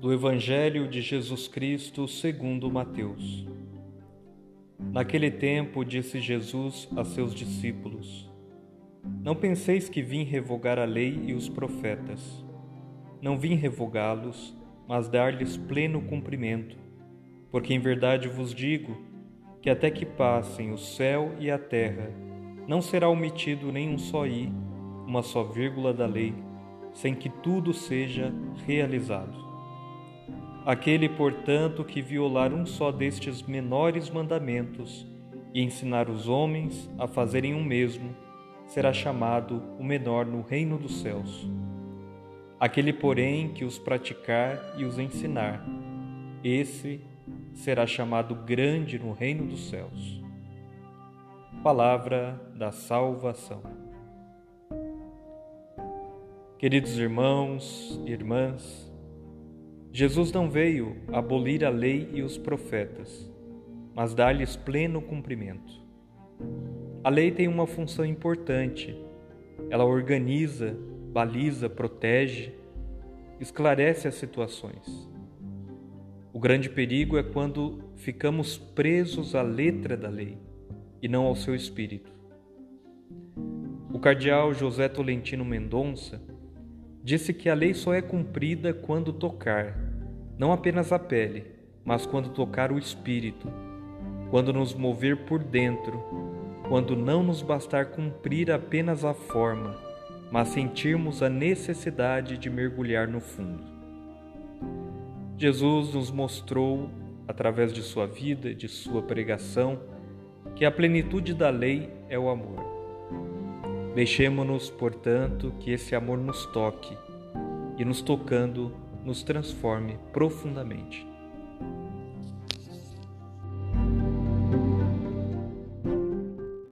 do Evangelho de Jesus Cristo segundo Mateus. Naquele tempo disse Jesus a seus discípulos: Não penseis que vim revogar a lei e os profetas. Não vim revogá-los, mas dar-lhes pleno cumprimento. Porque em verdade vos digo que até que passem o céu e a terra, não será omitido nem um só i, uma só vírgula da lei, sem que tudo seja realizado. Aquele, portanto, que violar um só destes menores mandamentos e ensinar os homens a fazerem o mesmo, será chamado o menor no reino dos céus. Aquele, porém, que os praticar e os ensinar, esse será chamado grande no reino dos céus. Palavra da salvação. Queridos irmãos e irmãs, Jesus não veio abolir a lei e os profetas, mas dar-lhes pleno cumprimento. A lei tem uma função importante. Ela organiza, baliza, protege, esclarece as situações. O grande perigo é quando ficamos presos à letra da lei e não ao seu espírito. O cardeal José Tolentino Mendonça disse que a lei só é cumprida quando tocar, não apenas a pele, mas quando tocar o espírito, quando nos mover por dentro, quando não nos bastar cumprir apenas a forma, mas sentirmos a necessidade de mergulhar no fundo. Jesus nos mostrou, através de sua vida, de sua pregação, que a plenitude da lei é o amor. Deixemo-nos, portanto, que esse amor nos toque e, nos tocando, nos transforme profundamente.